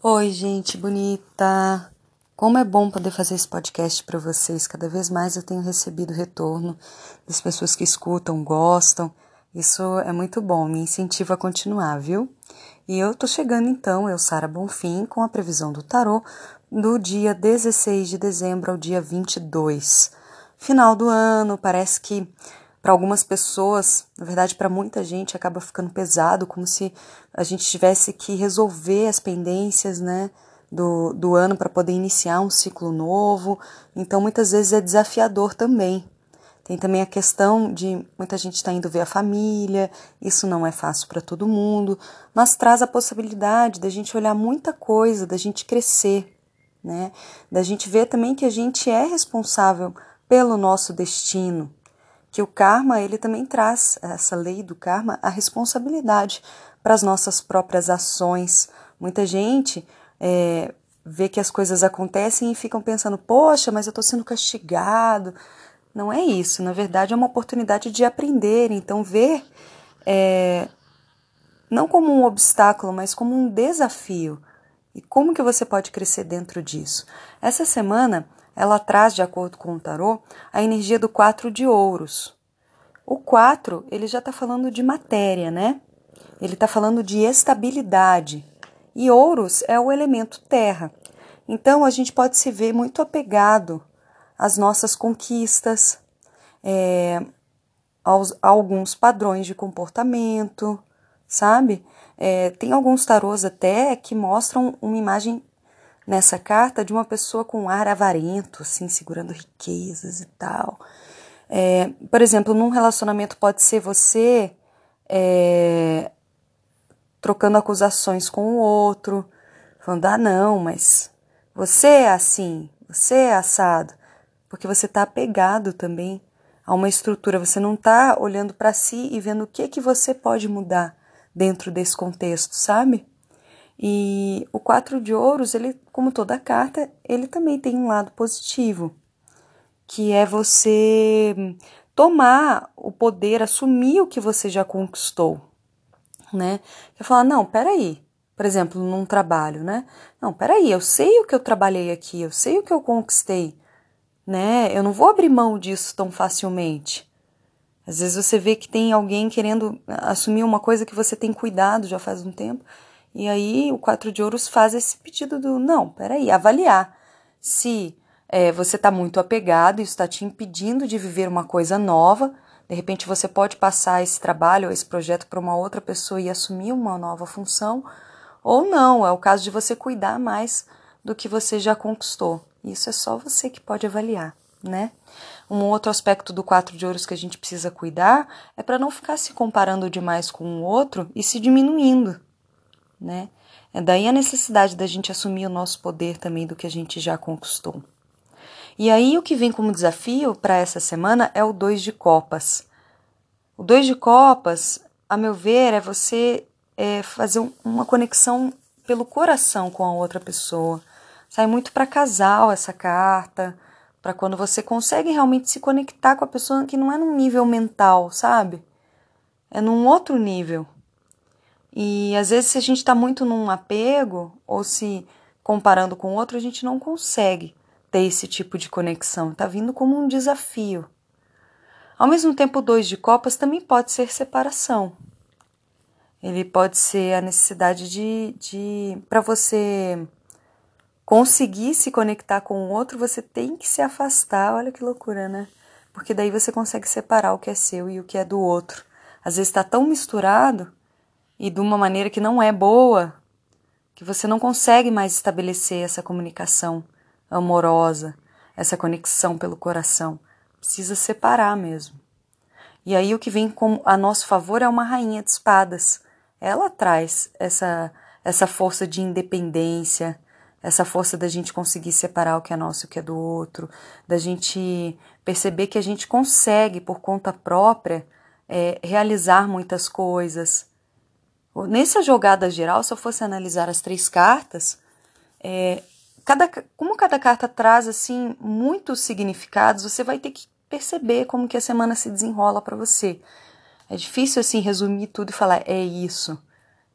Oi, gente bonita! Como é bom poder fazer esse podcast para vocês. Cada vez mais eu tenho recebido retorno das pessoas que escutam, gostam. Isso é muito bom, me incentiva a continuar, viu? E eu tô chegando então, eu, Sara Bonfim, com a previsão do tarô do dia 16 de dezembro ao dia 22. Final do ano, parece que para algumas pessoas, na verdade para muita gente, acaba ficando pesado, como se a gente tivesse que resolver as pendências, né? Do, do ano para poder iniciar um ciclo novo. Então, muitas vezes é desafiador também. Tem também a questão de muita gente está indo ver a família, isso não é fácil para todo mundo, mas traz a possibilidade da gente olhar muita coisa, da gente crescer, né? Da gente ver também que a gente é responsável pelo nosso destino, que o karma ele também traz essa lei do karma a responsabilidade para as nossas próprias ações. Muita gente é, vê que as coisas acontecem e ficam pensando, poxa, mas eu estou sendo castigado. Não é isso, na verdade é uma oportunidade de aprender, então ver é, não como um obstáculo, mas como um desafio. E como que você pode crescer dentro disso? Essa semana ela traz, de acordo com o tarô, a energia do quatro de ouros. O quatro, ele já está falando de matéria, né? Ele está falando de estabilidade. E ouros é o elemento terra. Então a gente pode se ver muito apegado às nossas conquistas, é, aos, a alguns padrões de comportamento, sabe? É, tem alguns tarôs até que mostram uma imagem nessa carta de uma pessoa com ar avarento, assim, segurando riquezas e tal. É, por exemplo, num relacionamento pode ser você é, trocando acusações com o outro, falando, ah, não, mas você é assim, você é assado, porque você está apegado também a uma estrutura, você não está olhando para si e vendo o que que você pode mudar dentro desse contexto, sabe? E o quatro de ouros, ele, como toda carta, ele também tem um lado positivo, que é você tomar o poder, assumir o que você já conquistou, né? Você falar, não, peraí, por exemplo, num trabalho, né? Não, peraí, eu sei o que eu trabalhei aqui, eu sei o que eu conquistei, né? Eu não vou abrir mão disso tão facilmente. Às vezes você vê que tem alguém querendo assumir uma coisa que você tem cuidado já faz um tempo, e aí o quatro de ouros faz esse pedido do não, peraí, avaliar se é, você está muito apegado, isso está te impedindo de viver uma coisa nova. De repente você pode passar esse trabalho esse projeto para uma outra pessoa e assumir uma nova função, ou não, é o caso de você cuidar mais do que você já conquistou. Isso é só você que pode avaliar, né? Um outro aspecto do quatro de ouros que a gente precisa cuidar é para não ficar se comparando demais com o outro e se diminuindo né? É daí a necessidade da gente assumir o nosso poder também do que a gente já conquistou. E aí o que vem como desafio para essa semana é o dois de copas. O dois de copas, a meu ver, é você é, fazer um, uma conexão pelo coração com a outra pessoa. Sai muito para casal essa carta, para quando você consegue realmente se conectar com a pessoa que não é num nível mental, sabe? É num outro nível. E às vezes, se a gente está muito num apego ou se comparando com outro, a gente não consegue ter esse tipo de conexão. Está vindo como um desafio. Ao mesmo tempo, dois de copas também pode ser separação. Ele pode ser a necessidade de, de para você conseguir se conectar com o outro, você tem que se afastar. Olha que loucura, né? Porque daí você consegue separar o que é seu e o que é do outro. Às vezes está tão misturado e de uma maneira que não é boa, que você não consegue mais estabelecer essa comunicação amorosa, essa conexão pelo coração. Precisa separar mesmo. E aí o que vem com a nosso favor é uma rainha de espadas. Ela traz essa essa força de independência, essa força da gente conseguir separar o que é nosso e o que é do outro, da gente perceber que a gente consegue por conta própria é, realizar muitas coisas, Nessa jogada geral, se eu fosse analisar as três cartas, é, cada, como cada carta traz assim muitos significados, você vai ter que perceber como que a semana se desenrola para você. É difícil assim resumir tudo e falar é isso.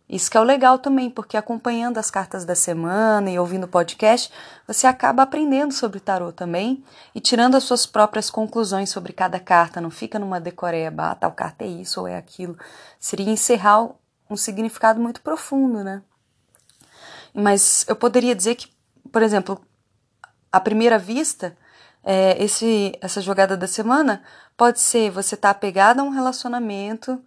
Isso que é o legal também, porque acompanhando as cartas da semana e ouvindo o podcast, você acaba aprendendo sobre tarô também e tirando as suas próprias conclusões sobre cada carta. Não fica numa decoreba, ah, tal carta é isso ou é aquilo. Seria encerrar um significado muito profundo, né? Mas eu poderia dizer que, por exemplo, à primeira vista, é, esse, essa jogada da semana pode ser você tá apegado a um relacionamento,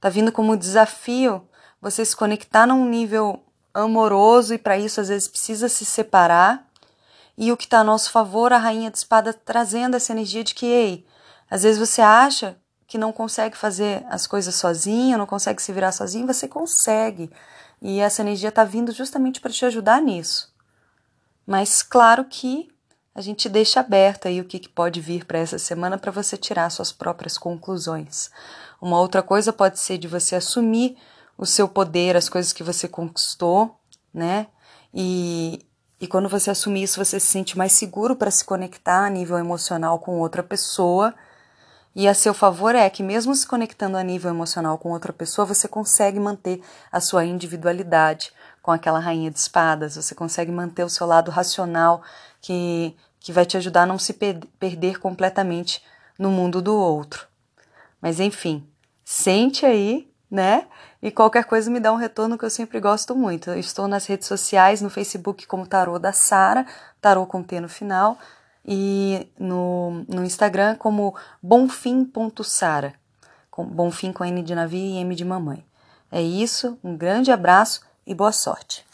tá vindo como desafio você se conectar num nível amoroso e para isso às vezes precisa se separar. E o que está a nosso favor, a rainha de espada trazendo essa energia de que, ei, às vezes você acha que não consegue fazer as coisas sozinho, não consegue se virar sozinho, você consegue. E essa energia está vindo justamente para te ajudar nisso. Mas claro que a gente deixa aberto aí o que, que pode vir para essa semana para você tirar suas próprias conclusões. Uma outra coisa pode ser de você assumir o seu poder, as coisas que você conquistou, né? E, e quando você assumir isso, você se sente mais seguro para se conectar a nível emocional com outra pessoa. E a seu favor é que, mesmo se conectando a nível emocional com outra pessoa, você consegue manter a sua individualidade com aquela rainha de espadas, você consegue manter o seu lado racional que, que vai te ajudar a não se per perder completamente no mundo do outro. Mas enfim, sente aí né? E qualquer coisa me dá um retorno que eu sempre gosto muito. Eu estou nas redes sociais, no Facebook como Tarô da Sara, Tarô com T no final, e no, no Instagram como bonfim.sara, com bonfim com N de navio e M de mamãe. É isso, um grande abraço e boa sorte.